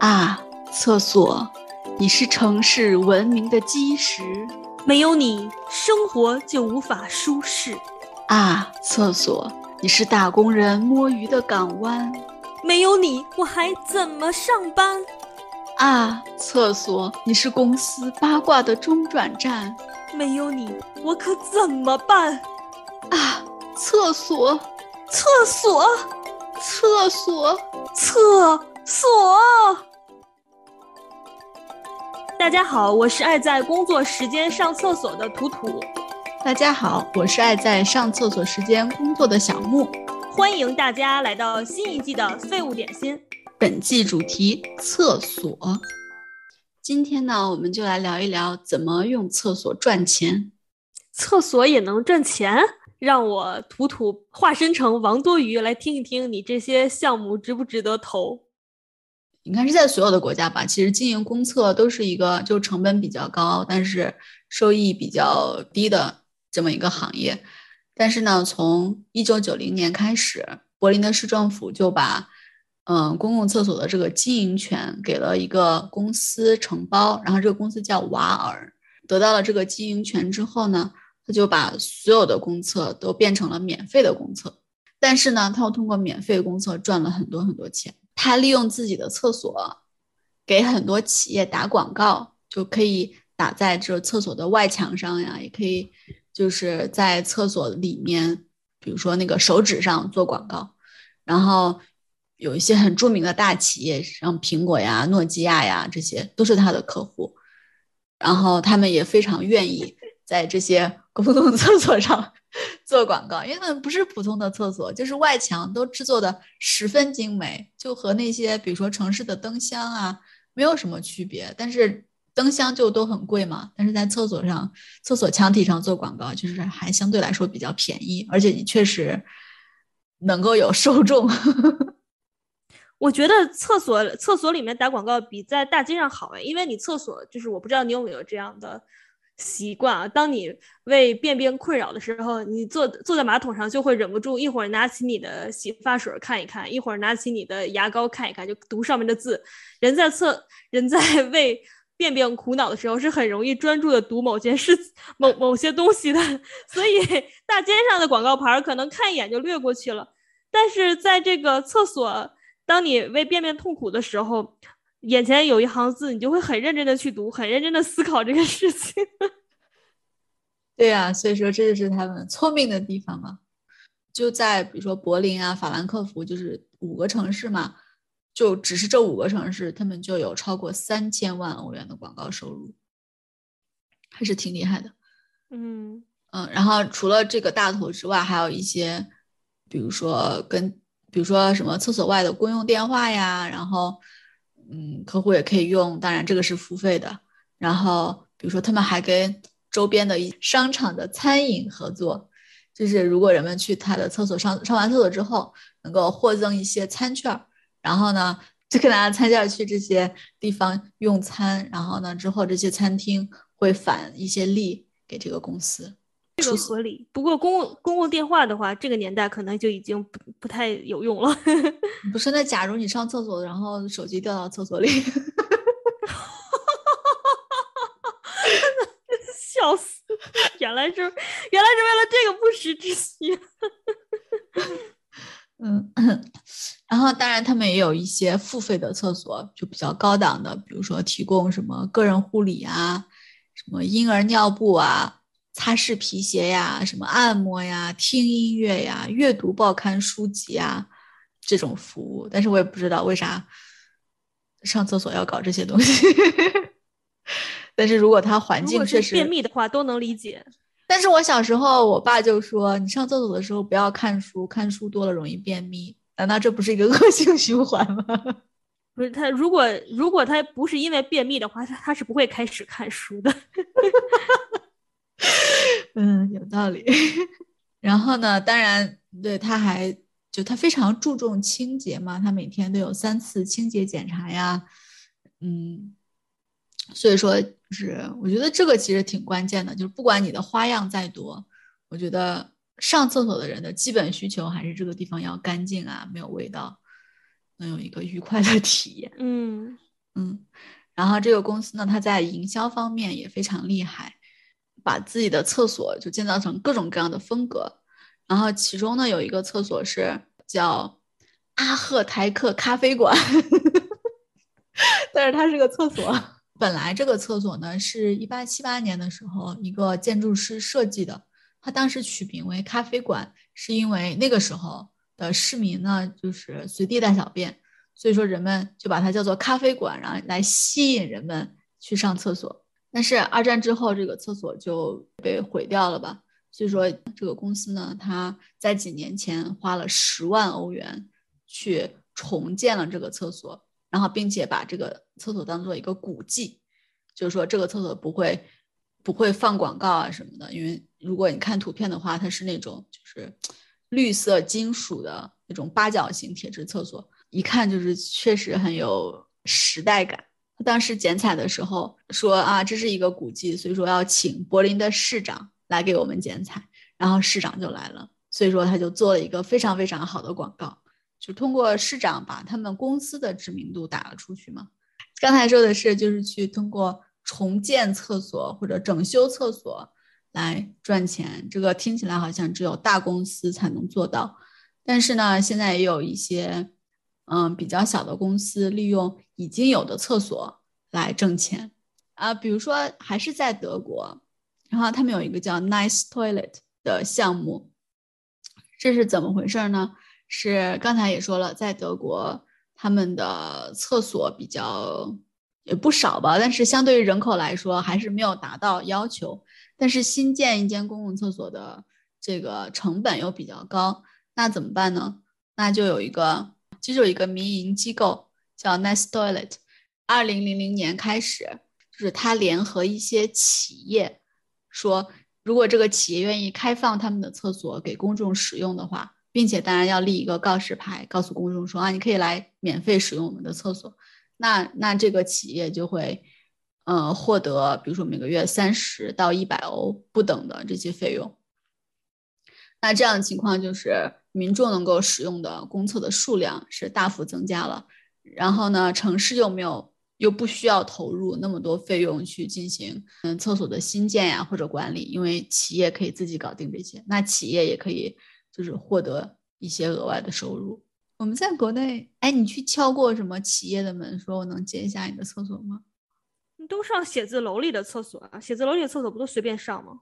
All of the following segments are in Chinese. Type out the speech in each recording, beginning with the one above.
啊，厕所，你是城市文明的基石，没有你，生活就无法舒适。啊，厕所，你是打工人摸鱼的港湾，没有你，我还怎么上班？啊，厕所，你是公司八卦的中转站，没有你，我可怎么办？啊，厕所，厕所，厕所，厕所。大家好，我是爱在工作时间上厕所的图图。大家好，我是爱在上厕所时间工作的小木。欢迎大家来到新一季的废物点心。本季主题厕所。今天呢，我们就来聊一聊怎么用厕所赚钱。厕所也能赚钱？让我图图化身成王多鱼来听一听，你这些项目值不值得投？应该是在所有的国家吧，其实经营公厕都是一个就成本比较高，但是收益比较低的这么一个行业。但是呢，从一九九零年开始，柏林的市政府就把嗯公共厕所的这个经营权给了一个公司承包，然后这个公司叫瓦尔，得到了这个经营权之后呢，他就把所有的公厕都变成了免费的公厕。但是呢，他又通过免费公厕赚了很多很多钱。他利用自己的厕所，给很多企业打广告，就可以打在这厕所的外墙上呀，也可以就是在厕所里面，比如说那个手指上做广告。然后有一些很著名的大企业，像苹果呀、诺基亚呀，这些都是他的客户。然后他们也非常愿意在这些公共厕所上。做广告，因为那不是普通的厕所，就是外墙都制作的十分精美，就和那些比如说城市的灯箱啊没有什么区别。但是灯箱就都很贵嘛，但是在厕所上、厕所墙体上做广告，就是还相对来说比较便宜，而且你确实能够有受众。我觉得厕所厕所里面打广告比在大街上好哎，因为你厕所就是我不知道你有没有这样的。习惯啊！当你为便便困扰的时候，你坐坐在马桶上就会忍不住，一会儿拿起你的洗发水看一看，一会儿拿起你的牙膏看一看，就读上面的字。人在厕人在 为便便苦恼的时候，是很容易专注的读某件事、某某些东西的。所以大街上的广告牌可能看一眼就略过去了，但是在这个厕所，当你为便便痛苦的时候。眼前有一行字，你就会很认真的去读，很认真的思考这个事情。对呀，所以说这就是他们聪明的地方嘛。就在比如说柏林啊、法兰克福，就是五个城市嘛，就只是这五个城市，他们就有超过三千万欧元的广告收入，还是挺厉害的。嗯嗯，然后除了这个大头之外，还有一些，比如说跟比如说什么厕所外的公用电话呀，然后。嗯，客户也可以用，当然这个是付费的。然后，比如说他们还跟周边的一商场的餐饮合作，就是如果人们去他的厕所上上完厕所之后，能够获赠一些餐券，然后呢就可以拿餐券去这些地方用餐，然后呢之后这些餐厅会返一些利给这个公司。这个合理，不过公共公共电话的话，这个年代可能就已经不不太有用了。不是，那假如你上厕所，然后手机掉到厕所里，笑死！原来是原来是为了这个不时之需。嗯，然后当然他们也有一些付费的厕所，就比较高档的，比如说提供什么个人护理啊，什么婴儿尿布啊。擦拭皮鞋呀，什么按摩呀，听音乐呀，阅读报刊书籍啊，这种服务，但是我也不知道为啥上厕所要搞这些东西。但是如果他环境确实便秘的话，都能理解。但是我小时候，我爸就说，你上厕所的时候不要看书，看书多了容易便秘。难道这不是一个恶性循环吗？不是他，如果如果他不是因为便秘的话，他他是不会开始看书的。嗯，有道理。然后呢，当然，对他还就他非常注重清洁嘛，他每天都有三次清洁检查呀。嗯，所以说，就是我觉得这个其实挺关键的，就是不管你的花样再多，我觉得上厕所的人的基本需求还是这个地方要干净啊，没有味道，能有一个愉快的体验。嗯嗯，然后这个公司呢，它在营销方面也非常厉害，把自己的厕所就建造成各种各样的风格。然后其中呢，有一个厕所是叫阿赫台克咖啡馆，但是它是个厕所。本来这个厕所呢，是一八七八年的时候一个建筑师设计的。他当时取名为咖啡馆，是因为那个时候的市民呢，就是随地大小便，所以说人们就把它叫做咖啡馆，然后来吸引人们去上厕所。但是二战之后，这个厕所就被毁掉了吧？所以说这个公司呢，他在几年前花了十万欧元去重建了这个厕所，然后并且把这个厕所当做一个古迹，就是说这个厕所不会。不会放广告啊什么的，因为如果你看图片的话，它是那种就是 绿色金属的那种八角形铁质厕所，一看就是确实很有时代感。当时剪彩的时候说啊，这是一个古迹，所以说要请柏林的市长来给我们剪彩，然后市长就来了，所以说他就做了一个非常非常好的广告，就通过市长把他们公司的知名度打了出去嘛。刚才说的是就是去通过。重建厕所或者整修厕所来赚钱，这个听起来好像只有大公司才能做到。但是呢，现在也有一些嗯比较小的公司利用已经有的厕所来挣钱啊。比如说还是在德国，然后他们有一个叫 Nice Toilet 的项目，这是怎么回事呢？是刚才也说了，在德国他们的厕所比较。也不少吧，但是相对于人口来说，还是没有达到要求。但是新建一间公共厕所的这个成本又比较高，那怎么办呢？那就有一个，其实有一个民营机构叫 Nest Toilet，二零零零年开始，就是他联合一些企业，说如果这个企业愿意开放他们的厕所给公众使用的话，并且当然要立一个告示牌，告诉公众说啊，你可以来免费使用我们的厕所。那那这个企业就会，呃，获得比如说每个月三十到一百欧不等的这些费用。那这样的情况就是民众能够使用的公厕的数量是大幅增加了，然后呢，城市又没有又不需要投入那么多费用去进行嗯厕所的新建呀或者管理，因为企业可以自己搞定这些，那企业也可以就是获得一些额外的收入。我们在国内，哎，你去敲过什么企业的门，说我能借一下你的厕所吗？你都上写字楼里的厕所啊，写字楼里的厕所不都随便上吗？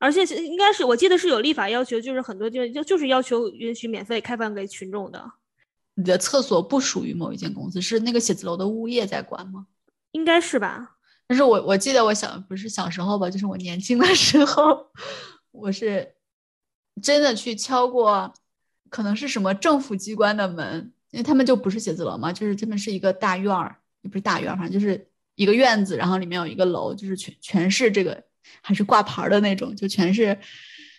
而且应该是我记得是有立法要求，就是很多就就就是要求允许免费开放给群众的。你的厕所不属于某一间公司，是那个写字楼的物业在管吗？应该是吧。但是我我记得我小不是小时候吧，就是我年轻的时候，我是真的去敲过。可能是什么政府机关的门，因为他们就不是写字楼嘛，就是他们是一个大院儿，也不是大院儿，反正就是一个院子，然后里面有一个楼，就是全全是这个还是挂牌的那种，就全是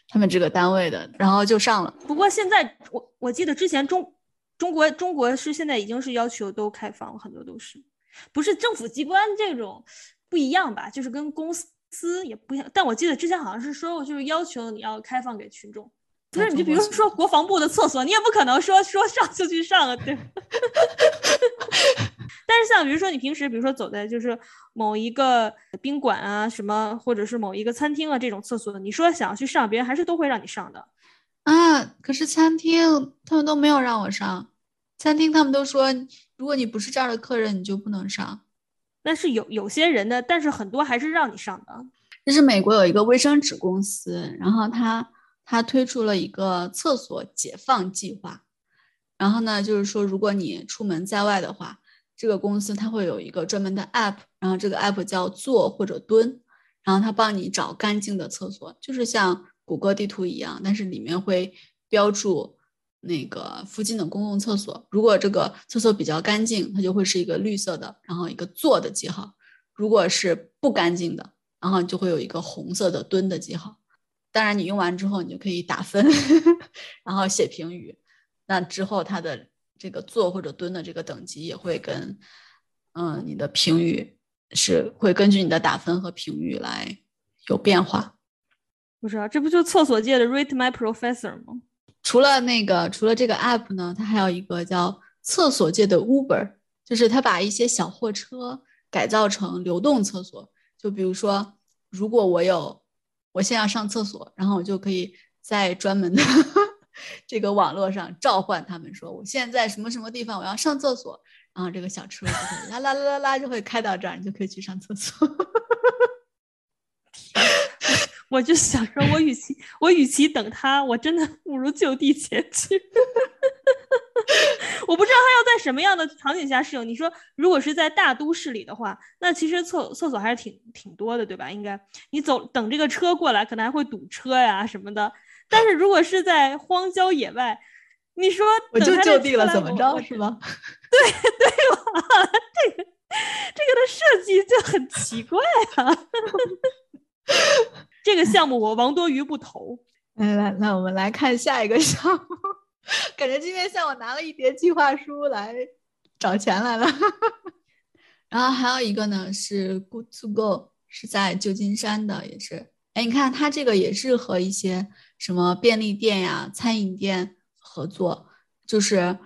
他们这个单位的，然后就上了。不过现在我我记得之前中中国中国是现在已经是要求都开放了，很多都是不是政府机关这种不一样吧？就是跟公司也不一样，但我记得之前好像是说过，就是要求你要开放给群众。不是，你就比如说国防部的厕所，你也不可能说说上就去上啊，对。但是像比如说你平时，比如说走在就是某一个宾馆啊，什么或者是某一个餐厅啊这种厕所，你说想要去上，别人还是都会让你上的。啊，可是餐厅他们都没有让我上，餐厅他们都说，如果你不是这儿的客人，你就不能上。但是有有些人的，但是很多还是让你上的。就是美国有一个卫生纸公司，然后他。他推出了一个厕所解放计划，然后呢，就是说，如果你出门在外的话，这个公司它会有一个专门的 app，然后这个 app 叫坐或者蹲，然后它帮你找干净的厕所，就是像谷歌地图一样，但是里面会标注那个附近的公共厕所。如果这个厕所比较干净，它就会是一个绿色的，然后一个坐的记号；如果是不干净的，然后就会有一个红色的蹲的记号。当然，你用完之后，你就可以打分，然后写评语。那之后，它的这个坐或者蹲的这个等级也会跟，嗯，你的评语是会根据你的打分和评语来有变化。不是啊，这不就厕所界的 Rate My Professor 吗？除了那个，除了这个 app 呢，它还有一个叫厕所界的 Uber，就是它把一些小货车改造成流动厕所。就比如说，如果我有，我现在要上厕所，然后我就可以在专门的这个网络上召唤他们，说我现在什么什么地方我要上厕所，然后这个小车就会啦啦啦啦啦就会开到这儿，你就可以去上厕所。我就想说，我与其我与其等他，我真的不如就地前去。我不知道他要在什么样的场景下适用。你说，如果是在大都市里的话，那其实厕厕所还是挺挺多的，对吧？应该你走等这个车过来，可能还会堵车呀什么的。但是如果是在荒郊野外，你说我就就地了，怎么着是吧？对对吧？这个这个的设计就很奇怪啊。这个项目我王多鱼不投。来来，那我们来看下一个项目。感觉今天像我拿了一叠计划书来找钱来了。然后还有一个呢是 Good to Go，是在旧金山的，也是。哎，你看它这个也是和一些什么便利店呀、餐饮店合作。就是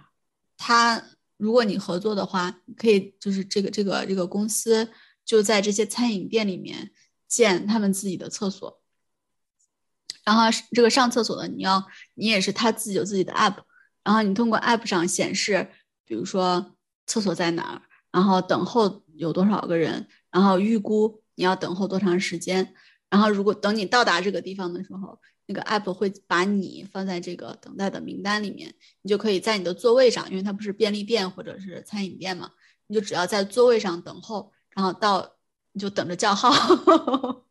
他，如果你合作的话，可以就是这个这个这个公司就在这些餐饮店里面。建他们自己的厕所，然后这个上厕所的你要你也是他自己有自己的 app，然后你通过 app 上显示，比如说厕所在哪儿，然后等候有多少个人，然后预估你要等候多长时间，然后如果等你到达这个地方的时候，那个 app 会把你放在这个等待的名单里面，你就可以在你的座位上，因为它不是便利店或者是餐饮店嘛，你就只要在座位上等候，然后到。你就等着叫号，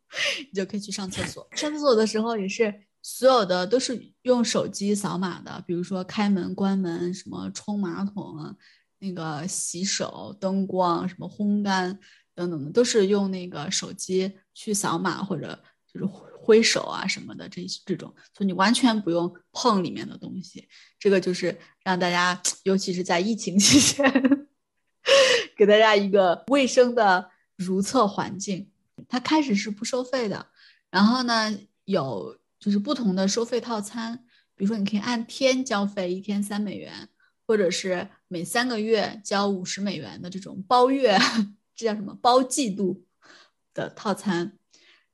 你就可以去上厕所。上厕所的时候也是所有的都是用手机扫码的，比如说开门、关门、什么冲马桶、啊那个洗手、灯光、什么烘干等等的，都是用那个手机去扫码或者就是挥手啊什么的这这种，所以你完全不用碰里面的东西。这个就是让大家，尤其是在疫情期间，给大家一个卫生的。如厕环境，它开始是不收费的，然后呢，有就是不同的收费套餐，比如说你可以按天交费，一天三美元，或者是每三个月交五十美元的这种包月，这叫什么包季度的套餐。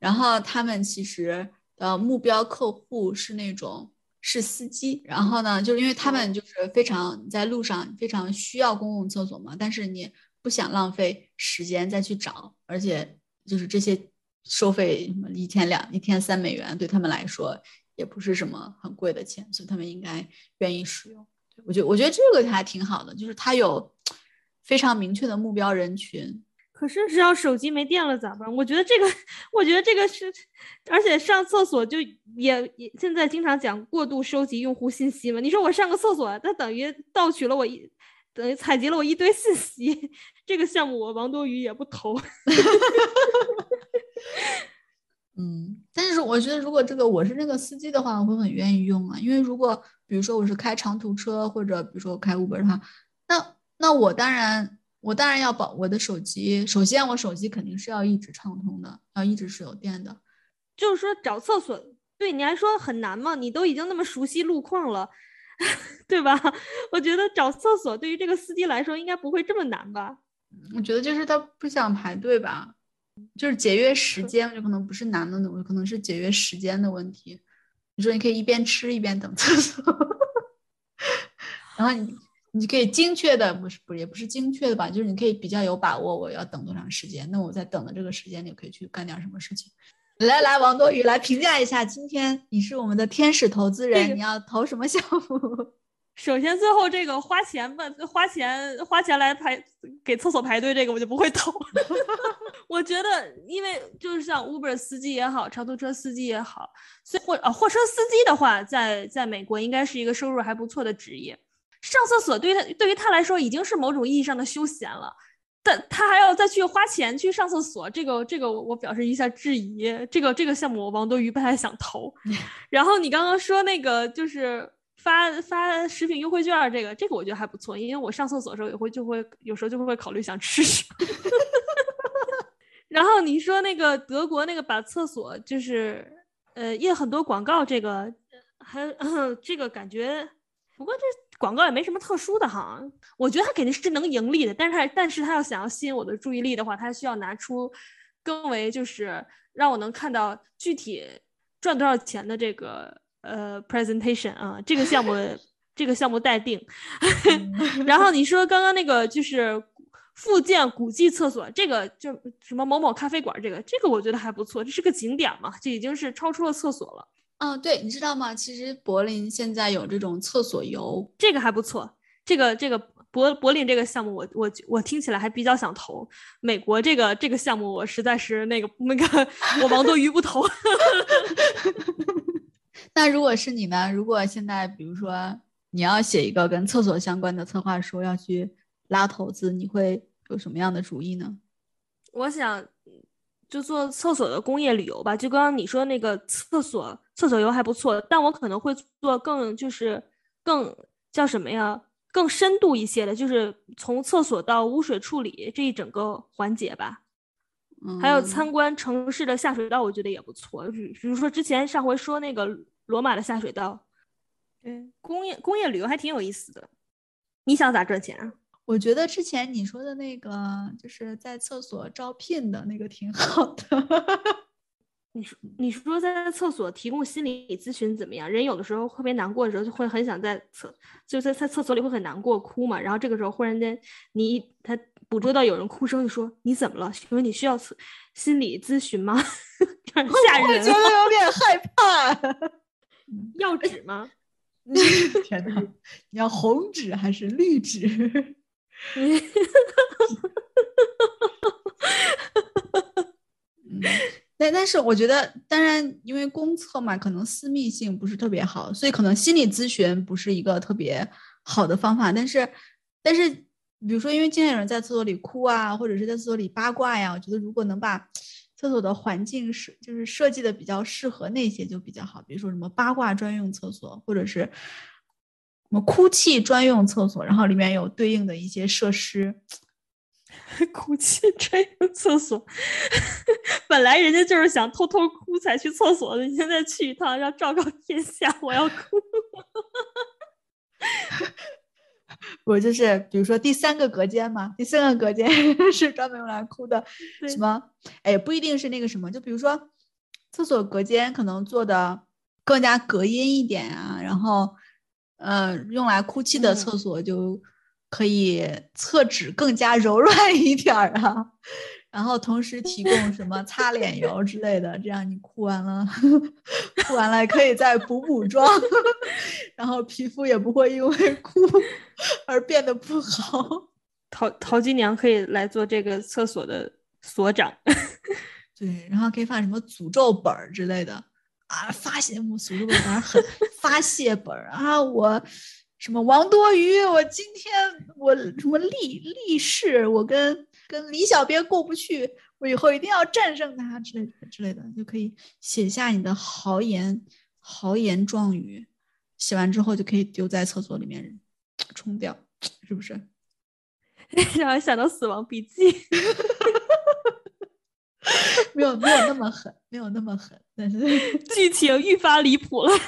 然后他们其实的目标客户是那种是司机，然后呢，就是因为他们就是非常在路上非常需要公共厕所嘛，但是你。不想浪费时间再去找，而且就是这些收费什么一天两一天三美元，对他们来说也不是什么很贵的钱，所以他们应该愿意使用。我觉得我觉得这个还挺好的，就是它有非常明确的目标人群。可是只要手机没电了咋办？我觉得这个，我觉得这个是，而且上厕所就也也现在经常讲过度收集用户信息嘛。你说我上个厕所，那等于盗取了我一。等于采集了我一堆信息，这个项目我王多鱼也不投。嗯，但是我觉得如果这个我是那个司机的话，我会很愿意用啊。因为如果比如说我是开长途车，或者比如说开 Uber 的话，那那我当然我当然要保我的手机。首先我手机肯定是要一直畅通的，要一直是有电的。就是说找厕所对你来说很难吗？你都已经那么熟悉路况了。对吧？我觉得找厕所对于这个司机来说应该不会这么难吧？我觉得就是他不想排队吧，就是节约时间，就可能不是难的那种，可能是节约时间的问题。你说你可以一边吃一边等厕所，然后你你可以精确的，不是不是也不是精确的吧？就是你可以比较有把握，我要等多长时间，那我在等的这个时间里可以去干点什么事情。来来，王多宇来评价一下，今天你是我们的天使投资人，你要投什么项目？首先，最后这个花钱吧，花钱花钱来排给厕所排队，这个我就不会投。我觉得，因为就是像 Uber 司机也好，长途车司机也好，所以或啊货车司机的话，在在美国应该是一个收入还不错的职业。上厕所对于他对于他来说已经是某种意义上的休闲了。但他还要再去花钱去上厕所，这个这个我表示一下质疑。这个这个项目我王多鱼不太想投。然后你刚刚说那个就是发发食品优惠券，这个这个我觉得还不错，因为我上厕所的时候也会就会有时候就会考虑想吃什么。然后你说那个德国那个把厕所就是呃，印很多广告，这个还这个感觉，不过这广告也没什么特殊的哈。我觉得他肯定是能盈利的，但是他但是他要想要吸引我的注意力的话，他需要拿出更为就是让我能看到具体赚多少钱的这个呃 presentation 啊，这个项目 这个项目待定。然后你说刚刚那个就是复建古迹厕所，这个就什么某某咖啡馆，这个这个我觉得还不错，这是个景点嘛，这已经是超出了厕所了。嗯，对，你知道吗？其实柏林现在有这种厕所游，这个还不错。这个这个柏柏林这个项目，我我我听起来还比较想投。美国这个这个项目，我实在是那个那个我王多鱼不投。那如果是你呢？如果现在比如说你要写一个跟厕所相关的策划书，要去拉投资，你会有什么样的主意呢？我想就做厕所的工业旅游吧。就刚刚你说那个厕所。厕所游还不错，但我可能会做更就是更叫什么呀？更深度一些的，就是从厕所到污水处理这一整个环节吧。还有参观城市的下水道，我觉得也不错。比比如说之前上回说那个罗马的下水道，对，工业工业旅游还挺有意思的。你想咋赚钱啊？我觉得之前你说的那个就是在厕所招聘的那个挺好的。你说，你说在厕所提供心理咨询怎么样？人有的时候特别难过的时候，就会很想在厕，就在在厕所里会很难过哭嘛。然后这个时候忽然间，你他捕捉到有人哭声，就说你怎么了？请问你需要心心理咨询吗？吓人，我觉得有点害怕。要纸吗？天哪！你要红纸还是绿纸？但但是我觉得，当然，因为公厕嘛，可能私密性不是特别好，所以可能心理咨询不是一个特别好的方法。但是，但是，比如说，因为经常有人在厕所里哭啊，或者是在厕所里八卦呀，我觉得如果能把厕所的环境设就是设计的比较适合那些就比较好。比如说什么八卦专用厕所，或者是什么哭泣专用厕所，然后里面有对应的一些设施。哭泣专用厕所，本来人家就是想偷偷哭才去厕所的，你现在去一趟，要昭告天下，我要哭。我就是，比如说第三个隔间嘛，第三个隔间 是专门用来哭的。什么？哎，不一定是那个什么，就比如说厕所隔间可能做的更加隔音一点啊，然后，呃，用来哭泣的厕所就。可以厕纸更加柔软 一点儿啊，然后同时提供什么擦脸油之类的，这样你哭完了，哭完了可以再补补妆，然后皮肤也不会因为哭而变得不好。陶陶金娘可以来做这个厕所的所长，对，然后可以放什么诅咒本儿之类的啊，发泄诅咒本儿很发泄本儿啊，我。什么王多鱼？我今天我什么立立誓，我跟跟李小编过不去，我以后一定要战胜他之类的之类的，就可以写下你的豪言豪言壮语，写完之后就可以丢在厕所里面冲掉，是不是？让我想到《死亡笔记》，没有没有那么狠，没有那么狠，但是 剧情愈发离谱了。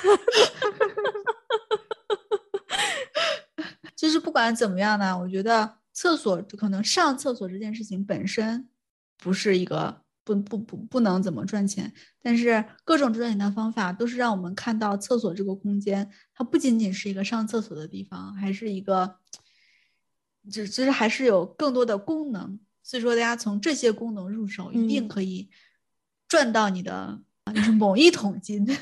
就是不管怎么样呢，我觉得厕所可能上厕所这件事情本身不是一个不不不不能怎么赚钱，但是各种赚钱的方法都是让我们看到厕所这个空间，它不仅仅是一个上厕所的地方，还是一个，就其实还是有更多的功能。所以说，大家从这些功能入手，一定可以赚到你的就是某一桶金。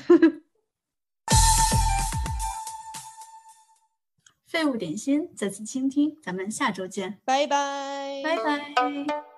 废物点心，再次倾听，咱们下周见，拜拜，拜拜。